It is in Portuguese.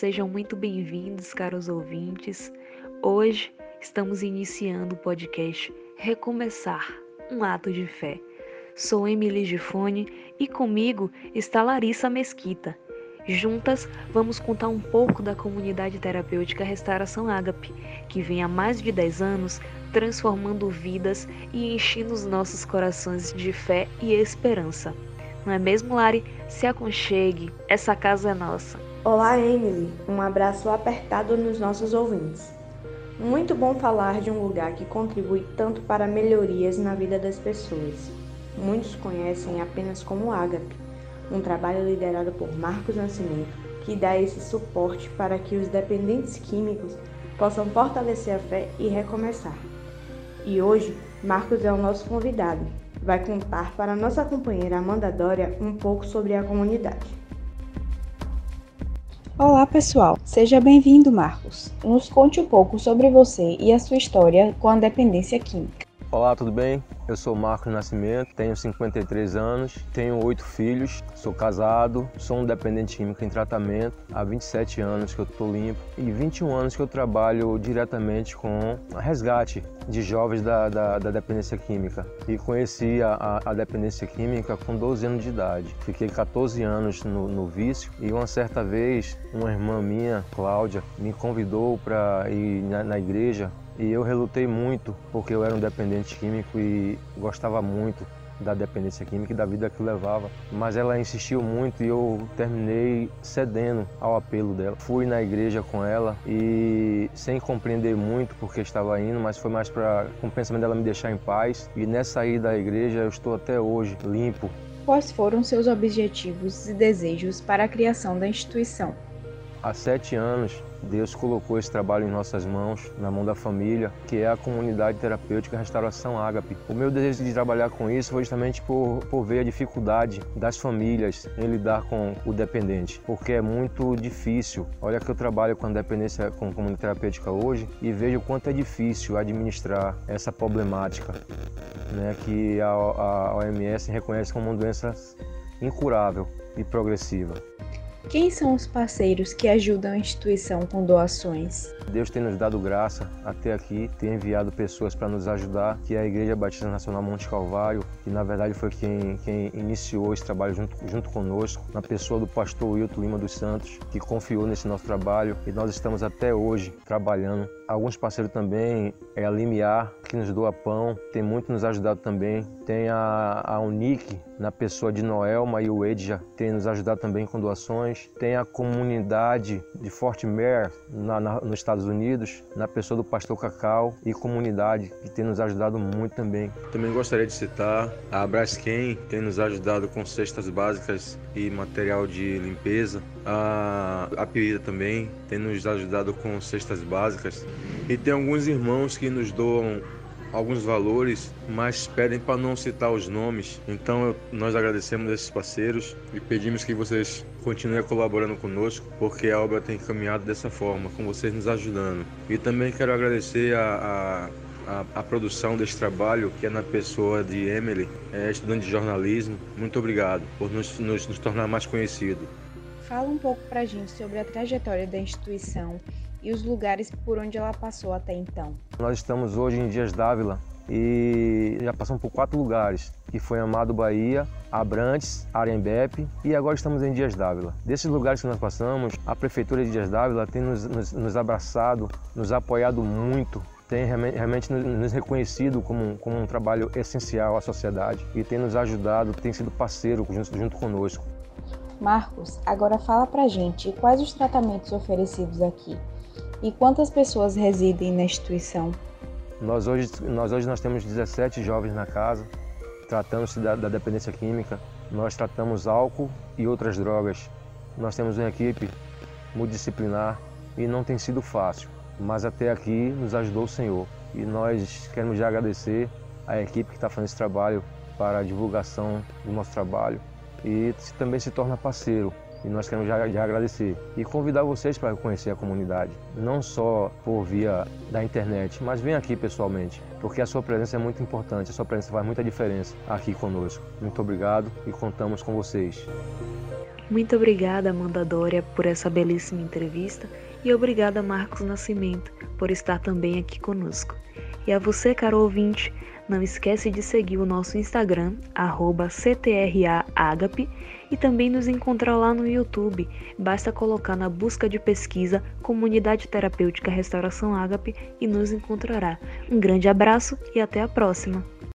sejam muito bem-vindos, caros ouvintes. Hoje estamos iniciando o podcast Recomeçar um ato de fé. Sou Emily Gifone e comigo está Larissa Mesquita. Juntas, vamos contar um pouco da comunidade terapêutica Restauração Ágape, que vem há mais de 10 anos transformando vidas e enchendo os nossos corações de fé e esperança. Não é mesmo, Lari? Se aconchegue, essa casa é nossa. Olá, Emily. Um abraço apertado nos nossos ouvintes. Muito bom falar de um lugar que contribui tanto para melhorias na vida das pessoas. Muitos conhecem apenas como Ágape, um trabalho liderado por Marcos Nascimento, que dá esse suporte para que os dependentes químicos possam fortalecer a fé e recomeçar. E hoje, Marcos é o nosso convidado. Vai contar para nossa companheira Amanda Dória um pouco sobre a comunidade. Olá, pessoal. Seja bem-vindo, Marcos. Nos conte um pouco sobre você e a sua história com a dependência química. Olá, tudo bem? Eu sou Marcos Nascimento, tenho 53 anos, tenho oito filhos, sou casado, sou um dependente químico em tratamento, há 27 anos que eu estou limpo e 21 anos que eu trabalho diretamente com resgate de jovens da, da, da dependência química. E conheci a, a, dependência química com 12 anos de idade. Fiquei 14 anos no, no vício e uma certa vez uma irmã minha, Cláudia, me convidou para ir na, na igreja e eu relutei muito porque eu era um dependente químico e gostava muito da dependência química e da vida que levava. Mas ela insistiu muito e eu terminei cedendo ao apelo dela. Fui na igreja com ela e sem compreender muito porque estava indo, mas foi mais para com o pensamento dela me deixar em paz. E nessa ida da igreja eu estou até hoje limpo. Quais foram seus objetivos e desejos para a criação da instituição? Há sete anos Deus colocou esse trabalho em nossas mãos, na mão da família, que é a comunidade terapêutica Restauração Ágape. O meu desejo de trabalhar com isso foi justamente por, por ver a dificuldade das famílias em lidar com o dependente, porque é muito difícil. Olha que eu trabalho com dependência com comunidade terapêutica hoje e vejo o quanto é difícil administrar essa problemática, né, que a, a OMS reconhece como uma doença incurável e progressiva. Quem são os parceiros que ajudam a instituição com doações? Deus tem nos dado graça até aqui, tem enviado pessoas para nos ajudar, que é a Igreja Batista Nacional Monte Calvário, que na verdade foi quem, quem iniciou esse trabalho junto, junto conosco, na pessoa do pastor Wilton Lima dos Santos, que confiou nesse nosso trabalho e nós estamos até hoje trabalhando. Alguns parceiros também é a Limiar, que nos doa pão, tem muito nos ajudado também. Tem a, a Unique, na pessoa de Noelma e o Edja, tem nos ajudado também com doações. Tem a comunidade de Fort Mare, na, na, nos Estados Unidos, na pessoa do pastor Cacau e comunidade, que tem nos ajudado muito também. Também gostaria de citar a Braskem, tem nos ajudado com cestas básicas e material de limpeza. A, a Pirida também tem nos ajudado com cestas básicas. E tem alguns irmãos que nos doam alguns valores, mas pedem para não citar os nomes. Então eu, nós agradecemos esses parceiros e pedimos que vocês continuem colaborando conosco, porque a obra tem caminhado dessa forma, com vocês nos ajudando. E também quero agradecer a, a, a, a produção desse trabalho, que é na pessoa de Emily, é estudante de jornalismo. Muito obrigado por nos, nos, nos tornar mais conhecidos. Fala um pouco para a gente sobre a trajetória da instituição e os lugares por onde ela passou até então. Nós estamos hoje em Dias Dávila e já passamos por quatro lugares, que foi Amado Bahia, Abrantes, Arembepe e agora estamos em Dias Dávila. Desses lugares que nós passamos, a Prefeitura de Dias Dávila tem nos, nos, nos abraçado, nos apoiado muito tem realmente nos reconhecido como, como um trabalho essencial à sociedade e tem nos ajudado, tem sido parceiro junto, junto conosco. Marcos, agora fala pra gente quais os tratamentos oferecidos aqui e quantas pessoas residem na instituição? Nós hoje nós, hoje nós temos 17 jovens na casa, tratando-se da, da dependência química. Nós tratamos álcool e outras drogas. Nós temos uma equipe multidisciplinar e não tem sido fácil, mas até aqui nos ajudou o Senhor. E nós queremos já agradecer à equipe que está fazendo esse trabalho para a divulgação do nosso trabalho e também se torna parceiro e nós queremos já, já agradecer e convidar vocês para conhecer a comunidade, não só por via da internet, mas venha aqui pessoalmente, porque a sua presença é muito importante, a sua presença faz muita diferença aqui conosco. Muito obrigado e contamos com vocês. Muito obrigada, Amanda Dória, por essa belíssima entrevista e obrigada, Marcos Nascimento, por estar também aqui conosco. E a você, caro ouvinte, não esquece de seguir o nosso Instagram, CTRAAgape, e também nos encontrar lá no YouTube. Basta colocar na busca de pesquisa Comunidade Terapêutica Restauração Ágape e nos encontrará. Um grande abraço e até a próxima!